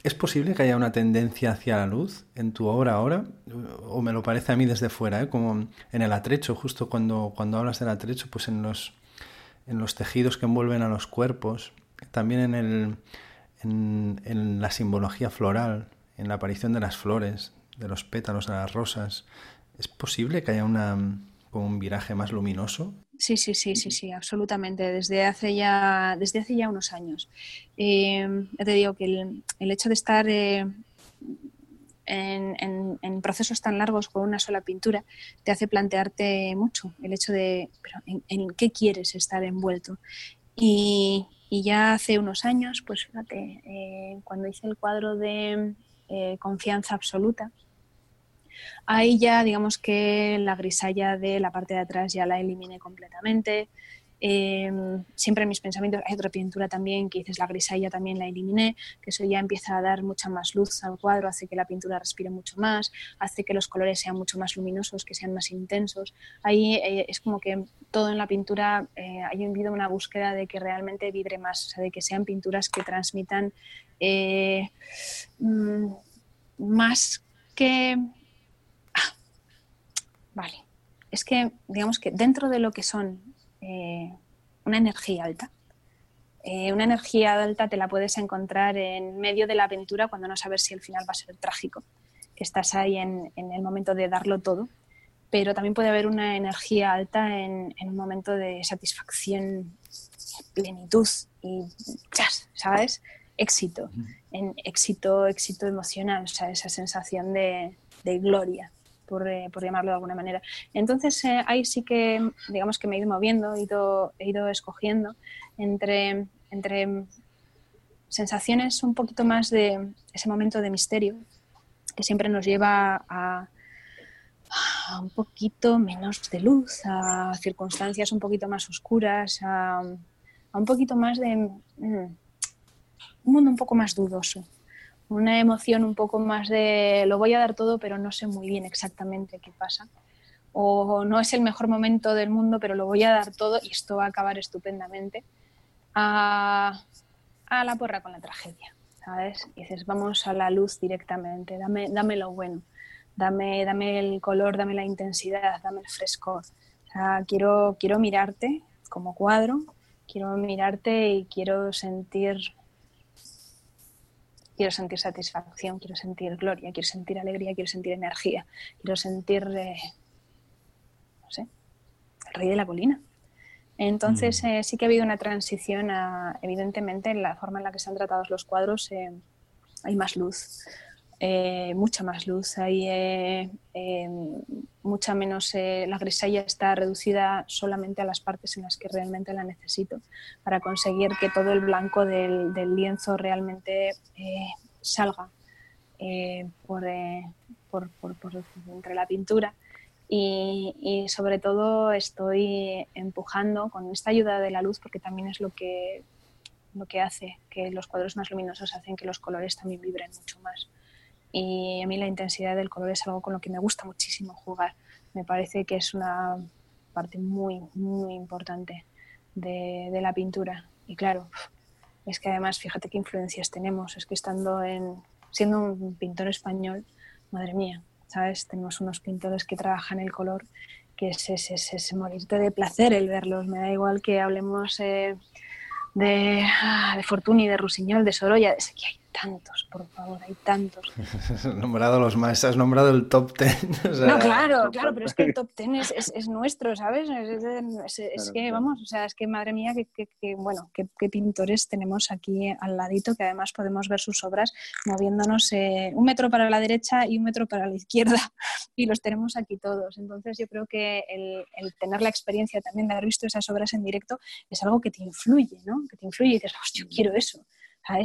S1: ¿Es posible que haya una tendencia hacia la luz en tu obra ahora? O me lo parece a mí desde fuera, ¿eh? como en el atrecho, justo cuando, cuando hablas del atrecho, pues en los, en los tejidos que envuelven a los cuerpos, también en, el, en, en la simbología floral, en la aparición de las flores, de los pétalos de las rosas. ¿Es posible que haya una, como un viraje más luminoso
S2: Sí, sí, sí, sí, sí, absolutamente. Desde hace ya, desde hace ya unos años. Eh, ya te digo que el, hecho de estar eh, en, procesos tan largos con una sola pintura te hace plantearte mucho el hecho de, pero ¿en, qué quieres estar envuelto? Y, ya hace unos años, pues fíjate, eh, cuando hice el cuadro de confianza absoluta, Ahí ya, digamos que la grisalla de la parte de atrás ya la eliminé completamente. Em, siempre en mis pensamientos hay otra pintura también que dices la grisalla también la eliminé, que eso ya empieza a dar mucha más luz al cuadro, hace que la pintura respire mucho más, hace que los colores sean mucho más luminosos, que sean más intensos. Ahí eh, es como que todo en la pintura eh, hay una búsqueda de que realmente vibre más, o sea, de que sean pinturas que transmitan eh, mm, más que... Vale, es que digamos que dentro de lo que son eh, una energía alta. Eh, una energía alta te la puedes encontrar en medio de la aventura cuando no sabes si el final va a ser trágico, que estás ahí en, el momento de darlo todo, pero también puede haber una energía alta en, un momento de satisfacción, plenitud y ¿sabes? Éxito, en éxito, éxito emocional, o sea, esa sensación de gloria. Eh, por, llamarlo de alguna manera. Entonces eh, ahí sí que, digamos que me he ido moviendo, he ido, he ido escogiendo entre, entre sensaciones un poquito más de ese momento de misterio que siempre nos lleva a, un poquito menos de luz, a circunstancias un poquito más oscuras, a, un poquito más de mm, un mundo un poco más dudoso una emoción un poco más de lo voy a dar todo, pero no sé muy bien exactamente qué pasa. O no es el mejor momento del mundo, pero lo voy a dar todo y esto va a acabar estupendamente. A, la porra con la tragedia, ¿sabes? Y dices, vamos a la luz directamente, dame, dame lo bueno, dame, dame el color, dame la intensidad, dame el frescor. quiero, quiero mirarte como cuadro, quiero mirarte y quiero sentir quiero sentir satisfacción, quiero sentir gloria, quiero sentir alegría, quiero sentir energía, quiero sentir, eh, no sé, el rey de la colina. Entonces mm. eh, sí que ha habido una transición, evidentemente, en la forma en la que se han tratado los cuadros eh, hay más luz, mucha más luz, hay mucha menos, la grisalla está reducida solamente a las partes en las que realmente la necesito para conseguir que todo el blanco del, lienzo realmente eh, salga eh, eh, por, por, entre la pintura. Y, y, sobre todo estoy empujando con esta ayuda de la luz porque también es lo que, lo que hace que los cuadros más luminosos hacen que los colores también vibren mucho más. Y a mí la intensidad del color es algo con lo que me gusta muchísimo jugar me parece que es una parte muy, muy importante de, la pintura. Y claro, es que además, fíjate qué influencias tenemos. Es que estando en, siendo un pintor español, madre mía, ¿sabes? Tenemos unos pintores que trabajan el color, que es, es, morirte de placer el verlos. Me da igual que hablemos eh, de, ah, de Fortuny, de Rusiñol, de Sorolla, de tantos, por favor, hay tantos.
S1: has nombrado los más, has nombrado el top ten.
S2: no, claro, claro, pero es que el top ten es, es, nuestro, ¿sabes? Es, que, vamos, o sea, es que madre mía, que, bueno, qué pintores tenemos aquí al ladito, que además podemos ver sus obras moviéndonos eh, un metro para la derecha y un metro para la izquierda, y los tenemos aquí todos. Entonces yo creo que el, el tener la experiencia también de haber visto esas obras en directo es algo que te influye, ¿no? Que te influye y dices, yo quiero eso.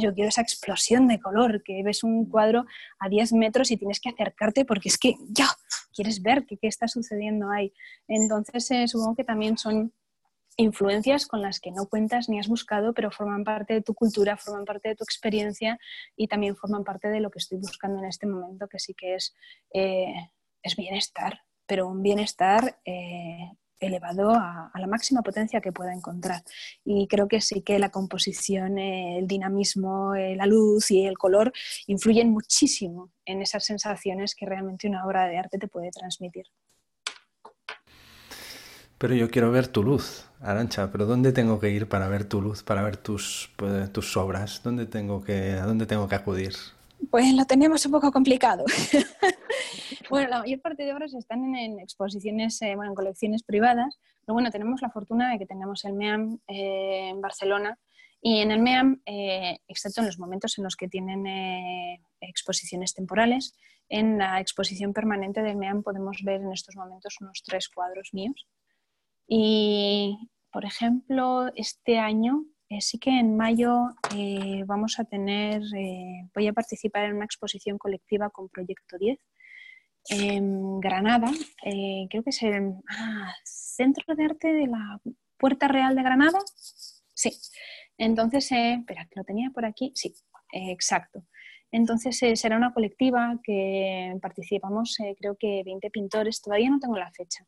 S2: Yo quiero esa explosión de color, que ves un cuadro a 10 metros y tienes que acercarte porque es que ya quieres ver qué, está sucediendo ahí. Entonces, eh, supongo que también son influencias con las que no cuentas ni has buscado, pero forman parte de tu cultura, forman parte de tu experiencia y también forman parte de lo que estoy buscando en este momento, que sí que es, eh, es bienestar, pero un bienestar eh, elevado a, la máxima potencia que pueda encontrar. Y creo que sí que la composición, eh, el dinamismo, eh, la luz y el color influyen muchísimo en esas sensaciones que realmente una obra de arte te puede transmitir.
S1: Pero yo quiero ver tu luz, Arancha, pero ¿dónde tengo que ir para ver tu luz, para ver tus, pues, tus obras? ¿Dónde tengo que, ¿A dónde tengo que acudir?
S2: Pues lo tenemos un poco complicado. bueno, la mayor parte de obras están en, exposiciones, eh, bueno, en colecciones privadas, pero bueno, tenemos la fortuna de que tenemos el MEAM eh, en Barcelona y en el MEAM, eh, excepto en los momentos en los que tienen exposiciones temporales, en la exposición permanente del MEAM podemos ver en estos momentos unos tres cuadros míos. Y, por ejemplo, este año sí que en mayo vamos a tener, voy a participar en una exposición colectiva con Proyecto 10 en Granada, eh, creo que es el ah, Centro de Arte de la Puerta Real de Granada. Sí. Entonces, eh, espera, que lo tenía por aquí. Sí, exacto. Entonces será una colectiva que participamos, creo que 20 pintores, todavía no tengo la fecha,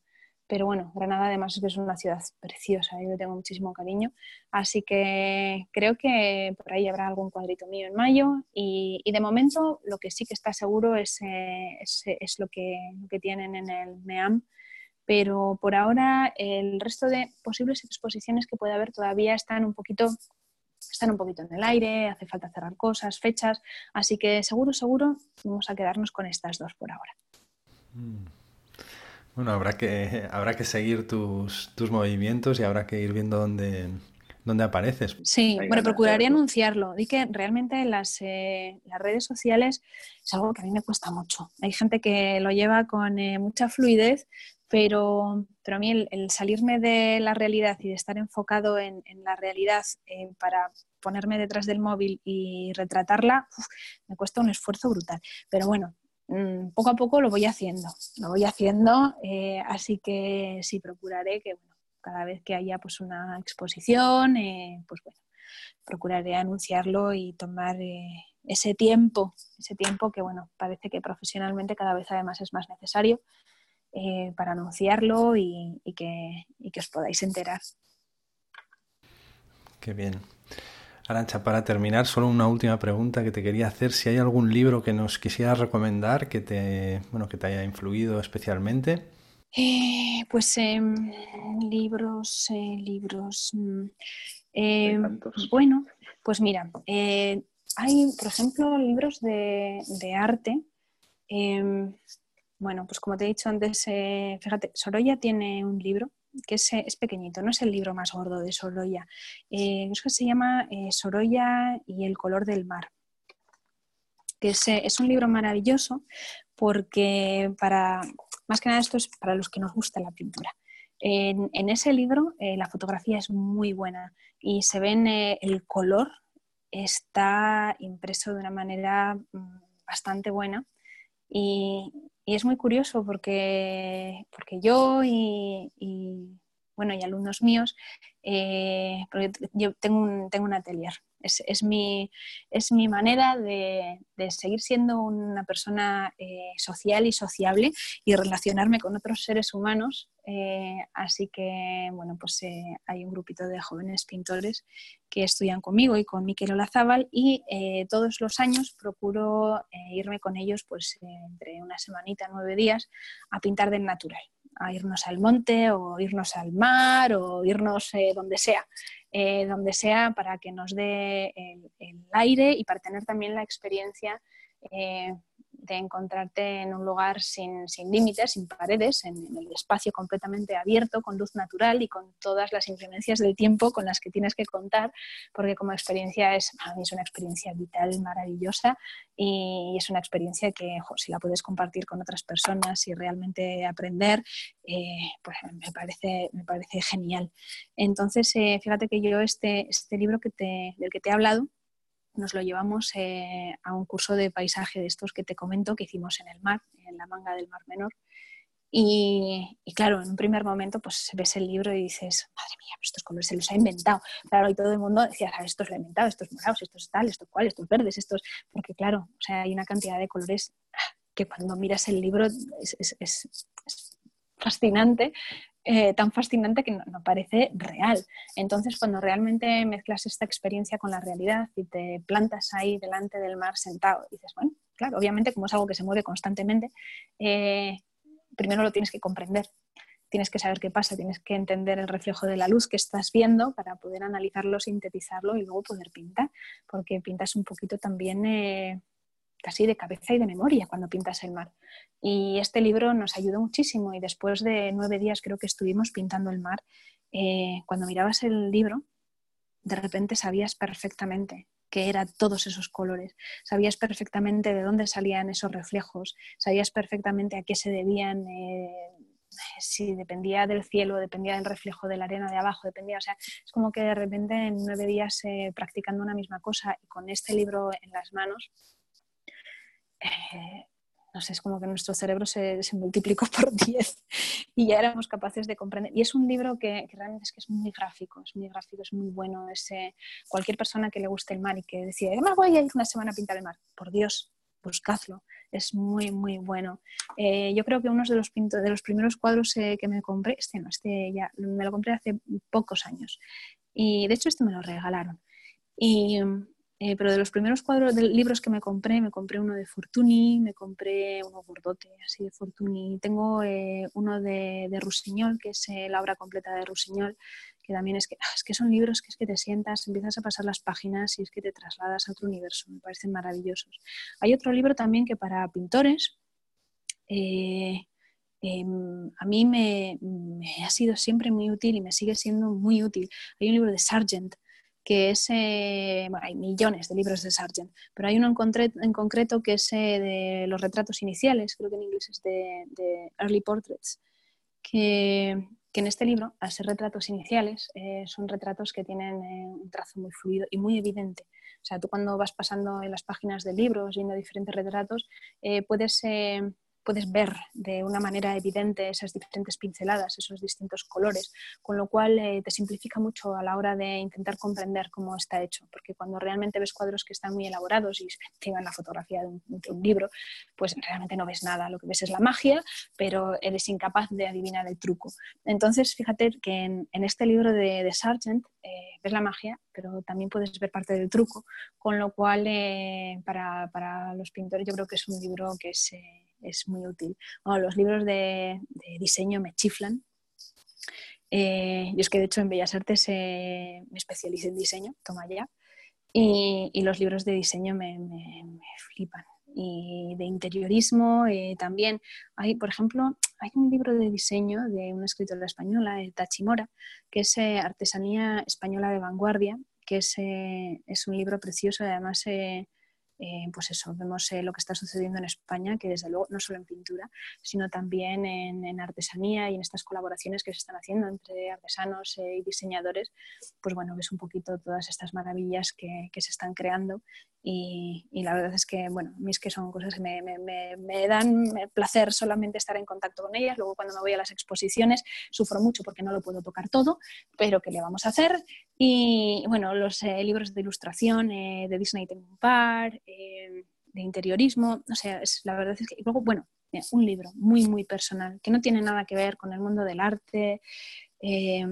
S2: pero bueno, Granada además es una ciudad preciosa, yo le tengo muchísimo cariño. Así que creo que por ahí habrá algún cuadrito mío en mayo. Y, de momento lo que sí que está seguro es, eh, es, lo, que, tienen en el MEAM. Pero por ahora el resto de posibles exposiciones que puede haber todavía están un poquito están un poquito en el aire, hace falta cerrar cosas, fechas, así que seguro, seguro vamos a quedarnos con estas dos por ahora.
S1: Mm. Bueno, habrá que, habrá que seguir tus, movimientos y habrá que ir viendo dónde, dónde apareces.
S2: Sí, bueno, procuraré anunciarlo. Di que realmente las, eh, las redes sociales es algo que a mí me cuesta mucho. Hay gente que lo lleva con eh, mucha fluidez, pero, pero a mí el, salirme de la realidad y de estar enfocado en, la realidad eh, para ponerme detrás del móvil y retratarla, me cuesta un esfuerzo brutal. Pero bueno, Mm, poco a poco lo voy haciendo, lo voy haciendo, eh, así que sí procuraré que bueno, cada vez que haya pues una exposición, eh, pues bueno, procuraré anunciarlo y tomar eh, ese tiempo, ese tiempo que bueno, parece que profesionalmente cada vez además es más necesario para anunciarlo y, que, y que os podáis enterar.
S1: Qué bien. Arancha, para terminar, solo una última pregunta que te quería hacer. Si hay algún libro que nos quisieras recomendar que te, bueno, que te haya influido especialmente.
S2: Eh, pues em, libros, eh, libros. Mm, em, bueno, pues mira, eh, hay, por ejemplo, libros de, de arte. Em, bueno, pues como te he dicho antes, fíjate, Sorolla tiene un libro que es, pequeñito, no es el libro más gordo de Sorolla. Eh, es que se llama eh, Sorolla y el color del mar. Que es, eh, un libro maravilloso porque para, más que nada esto es para los que nos gusta la pintura. En, ese libro la fotografía es muy buena y se ven el color está impreso de una manera mm, bastante buena y, y es muy curioso porque, porque yo y, bueno, y alumnos míos, eh, porque yo tengo un, tengo un atelier es, mi, es mi manera de, seguir siendo una persona eh, social y sociable y relacionarme con otros seres humanos. Eh, así que, bueno, pues eh, hay un grupito de jóvenes pintores que estudian conmigo y con Miquel Olazábal y todos los años procuro irme con ellos pues entre una semanita, nueve días a pintar del natural a irnos al monte o irnos al mar o irnos donde sea. Eh, donde sea para que nos dé el, aire y para tener también la experiencia eh, de encontrarte en un lugar sin, límites, sin paredes, en, el espacio completamente abierto, con luz natural y con todas las influencias del tiempo con las que tienes que contar, porque como experiencia es, es una experiencia vital maravillosa y es una experiencia que si la puedes compartir con otras personas y realmente aprender, eh, pues me parece, me parece genial. Entonces, eh, fíjate que yo este, este libro que te, del que te he hablado, nos lo llevamos eh, a un curso de paisaje de estos que te comento que hicimos en el mar, en la manga del Mar Menor. Y, claro, en un primer momento pues ves el libro y dices, madre mía, estos colores se los ha inventado. Claro, y todo el mundo decía, ah, estos lo ha inventado, estos morados, estos tal, estos cual, estos verdes, estos... Porque claro, o sea, hay una cantidad de colores que cuando miras el libro es, es fascinante eh, tan fascinante que no, parece real. Entonces, cuando realmente mezclas esta experiencia con la realidad y te plantas ahí delante del mar sentado, dices, bueno, claro, obviamente como es algo que se mueve constantemente, eh, primero lo tienes que comprender. Tienes que saber qué pasa, tienes que entender el reflejo de la luz que estás viendo para poder analizarlo, sintetizarlo y luego poder pintar, porque pintas un poquito también eh, casi de cabeza y de memoria cuando pintas el mar. Y este libro nos ayudó muchísimo y después de nueve días creo que estuvimos pintando el mar, eh, cuando mirabas el libro, de repente sabías perfectamente qué eran todos esos colores, sabías perfectamente de dónde salían esos reflejos, sabías perfectamente a qué se debían. Eh, si dependía del cielo, dependía del reflejo de la arena de abajo, dependía, o sea, es como que de repente en nueve días eh, practicando una misma cosa y con este libro en las manos, eh, no sé, es como que nuestro cerebro se, multiplicó por 10 y ya éramos capaces de comprender. Y es un libro que, realmente es que es muy gráfico, es muy gráfico, es muy bueno. ese cualquier persona que le guste el mar y que decida, además voy a ir una semana a pintar el mar, por Dios, buscadlo, es muy, muy bueno. Eh, yo creo que uno de los, de los primeros cuadros eh, que me compré, este no, este ya me lo compré hace pocos años. Y de hecho este me lo regalaron. Y eh, pero de los primeros cuadros de libros que me compré, me compré uno de Fortuny, me compré uno gordote, así de Fortuny. Tengo eh, uno de, de, Rusiñol, que es eh, la obra completa de Rusiñol, que también es que, es que son libros que es que te sientas, empiezas a pasar las páginas y es que te trasladas a otro universo, me parecen maravillosos. Hay otro libro también que para pintores, em, a mí me, ha sido siempre muy útil y me sigue siendo muy útil. Hay un libro de Sargent que es, eh, bueno, hay millones de libros de Sargent, pero hay uno en, en concreto que es eh, de los retratos iniciales, creo que en inglés es de, Early Portraits, que, que, en este libro, al ser retratos iniciales, eh, son retratos que tienen un trazo muy fluido y muy evidente. O sea, tú cuando vas pasando en las páginas de libros, viendo diferentes retratos, puedes puedes ver de una manera evidente esas diferentes pinceladas, esos distintos colores, con lo cual eh, te simplifica mucho a la hora de intentar comprender cómo está hecho, porque cuando realmente ves cuadros que están muy elaborados y llevan la fotografía de un, libro, pues realmente no ves nada, lo que ves es la magia, pero eres incapaz de adivinar el truco. Entonces, fíjate que en, este libro de, de Sargent eh, ves la magia, pero también puedes ver parte del truco, con lo cual eh, para, para, los pintores yo creo que es un libro que se es muy útil. los libros de, diseño me chiflan. Eh, yo es que de hecho en Bellas Artes eh, me especialicé en diseño, toma ya, y, los libros de diseño me, flipan. Y de interiorismo eh, también. Hay, por ejemplo, hay un libro de diseño de una escritora española, Tachimora, que es Artesanía Española de Vanguardia, que es, es un libro precioso, además eh, pues eso, vemos eh, lo que está sucediendo en España, que desde luego no solo en pintura, sino también en, artesanía y en estas colaboraciones que se están haciendo entre artesanos eh, y diseñadores, pues bueno, ves un poquito todas estas maravillas que, se están creando y, la verdad es que, bueno, a mí es que son cosas que me, me, dan placer solamente estar en contacto con ellas, luego cuando me voy a las exposiciones sufro mucho porque no lo puedo tocar todo, pero ¿qué le vamos a hacer? Y bueno, los libros de ilustración de Disney tengo un par, eh, de interiorismo, o sea, la verdad es que luego, bueno, un libro muy, muy personal, que no tiene nada que ver con el mundo del arte, eh,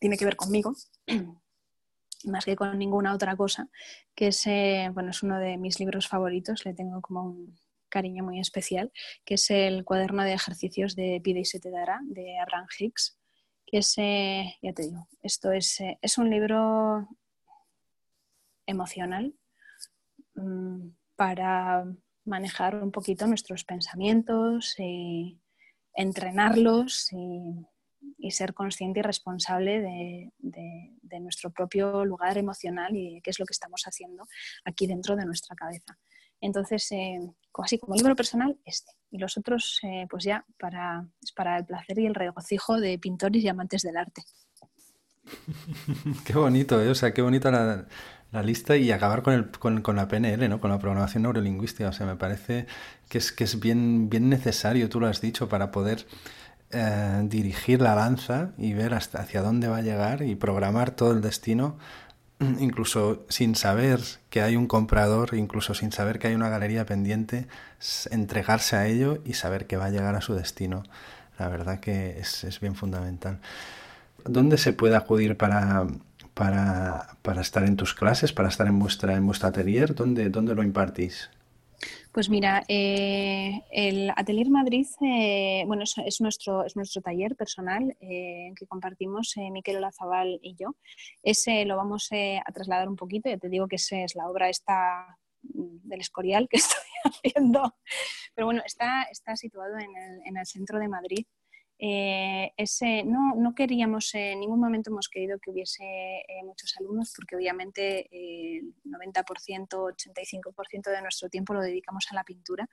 S2: tiene que ver conmigo, más que con ninguna otra cosa, que es, eh, bueno, es uno de mis libros favoritos, le tengo como un cariño muy especial, que es el cuaderno de ejercicios de Pide y se te dará, de Abraham Hicks, que es, ya te digo, esto es, es un libro emocional, Mm, para manejar un poquito nuestros pensamientos y entrenarlos y, ser consciente y responsable de, nuestro propio lugar emocional y qué es lo que estamos haciendo aquí dentro de nuestra cabeza. Entonces, eh, así como libro personal, este. Y los otros, eh, pues ya para, es para el placer y el regocijo de pintores y amantes del arte.
S1: qué bonito, ¿eh? o sea, qué bonita la, la lista y acabar con, el, con, con, la PNL, ¿no? con la programación neurolingüística. O sea, me parece que es, que es bien, bien necesario, tú lo has dicho, para poder eh, dirigir la lanza y ver hasta hacia dónde va a llegar y programar todo el destino, incluso sin saber que hay un comprador, incluso sin saber que hay una galería pendiente, entregarse a ello y saber que va a llegar a su destino. La verdad que es, es bien fundamental. ¿Dónde se puede acudir para, para, estar en tus clases, para estar en vuestra, en vuestra atelier? ¿Dónde, dónde lo impartís?
S2: Pues mira, eh, el Atelier Madrid, eh, bueno, es, nuestro, es nuestro taller personal eh, que compartimos Miquel Olazabal y yo. Ese lo vamos a trasladar un poquito, ya te digo que esa es la obra esta mm, del Escorial que estoy haciendo, pero bueno, está, está situado en el, en el centro de Madrid eh, ese, no, no, queríamos, en ningún momento hemos querido que hubiese eh, muchos alumnos porque obviamente el 90%, 85% de nuestro tiempo lo dedicamos a la pintura,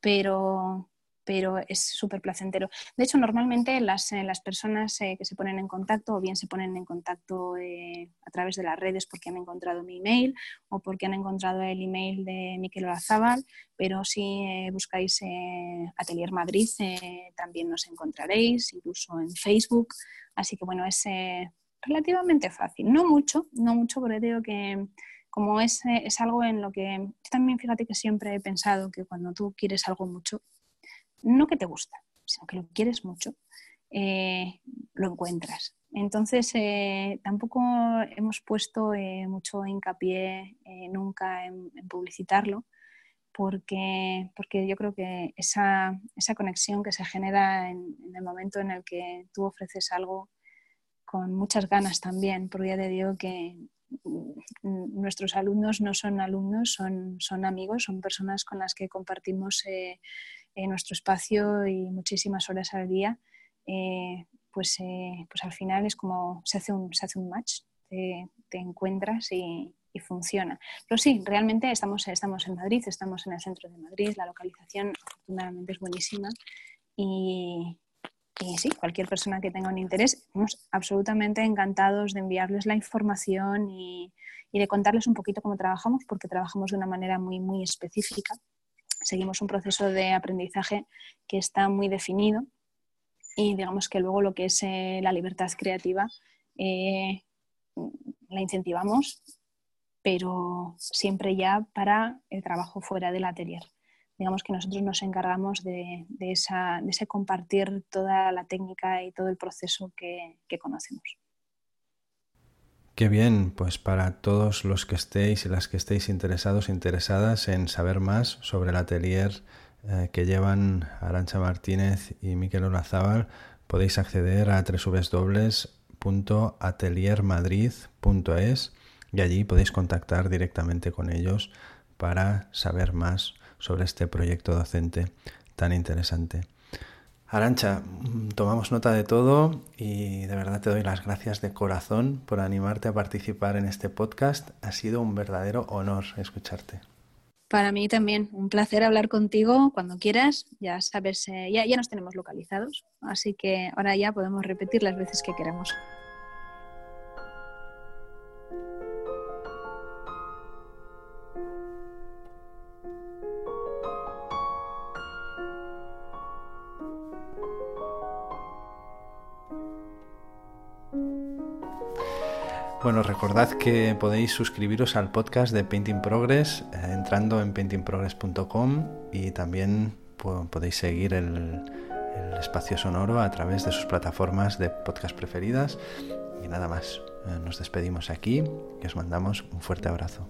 S2: pero, pero es súper placentero. De hecho, normalmente las, eh, las personas eh, que se ponen en contacto, o bien se ponen en contacto eh, a través de las redes porque han encontrado mi email o porque han encontrado el email de Miquel Olazábal, pero si buscáis Atelier Madrid también nos encontraréis, incluso en Facebook. Así que bueno, es relativamente fácil. No mucho, no mucho, porque digo que como es, es algo en lo que también fíjate que siempre he pensado que cuando tú quieres algo mucho, no que te gusta, sino que lo quieres mucho, eh, lo encuentras. Entonces, eh, tampoco hemos puesto eh, mucho hincapié nunca en, publicitarlo, porque, porque yo creo que esa, conexión que se genera en, el momento en el que tú ofreces algo con muchas ganas también, porque ya te digo que mm, nuestros alumnos no son alumnos, son, son amigos, son personas con las que compartimos en nuestro espacio y muchísimas horas al día, eh, pues, eh, pues al final es como se hace un, se hace un match, te, encuentras y, funciona. Pero sí, realmente estamos, estamos en Madrid, estamos en el centro de Madrid, la localización afortunadamente es buenísima y, y sí, cualquier persona que tenga un interés, estamos absolutamente encantados de enviarles la información y, y, de contarles un poquito cómo trabajamos, porque trabajamos de una manera muy, muy específica seguimos un proceso de aprendizaje que está muy definido y digamos que luego lo que es eh, la libertad creativa eh, la incentivamos, pero siempre ya para el trabajo fuera del atelier. Digamos que nosotros nos encargamos de, ese compartir toda la técnica y todo el proceso que conocemos.
S1: Qué bien, pues para todos los que estéis y las que estéis interesados, interesadas en saber más sobre el atelier eh, que llevan Arancha Martínez y Miquel Olazábal, podéis acceder a www.ateliermadrid.es y allí podéis contactar directamente con ellos para saber más sobre este proyecto docente tan interesante. Arancha, mm, tomamos nota de todo y de verdad te doy las gracias de corazón por animarte a participar en este podcast. Ha sido un verdadero honor escucharte.
S2: Para mí también, un placer hablar contigo cuando quieras. Ya sabes, eh, ya, ya nos tenemos localizados, así que ahora ya podemos repetir las veces que queramos.
S1: Bueno, recordad que podéis suscribiros al podcast de Painting Progress eh, entrando en paintingprogress.com y también podéis seguir el, espacio sonoro a través de sus plataformas de podcast preferidas. Y nada más, eh, nos despedimos aquí y os mandamos un fuerte abrazo.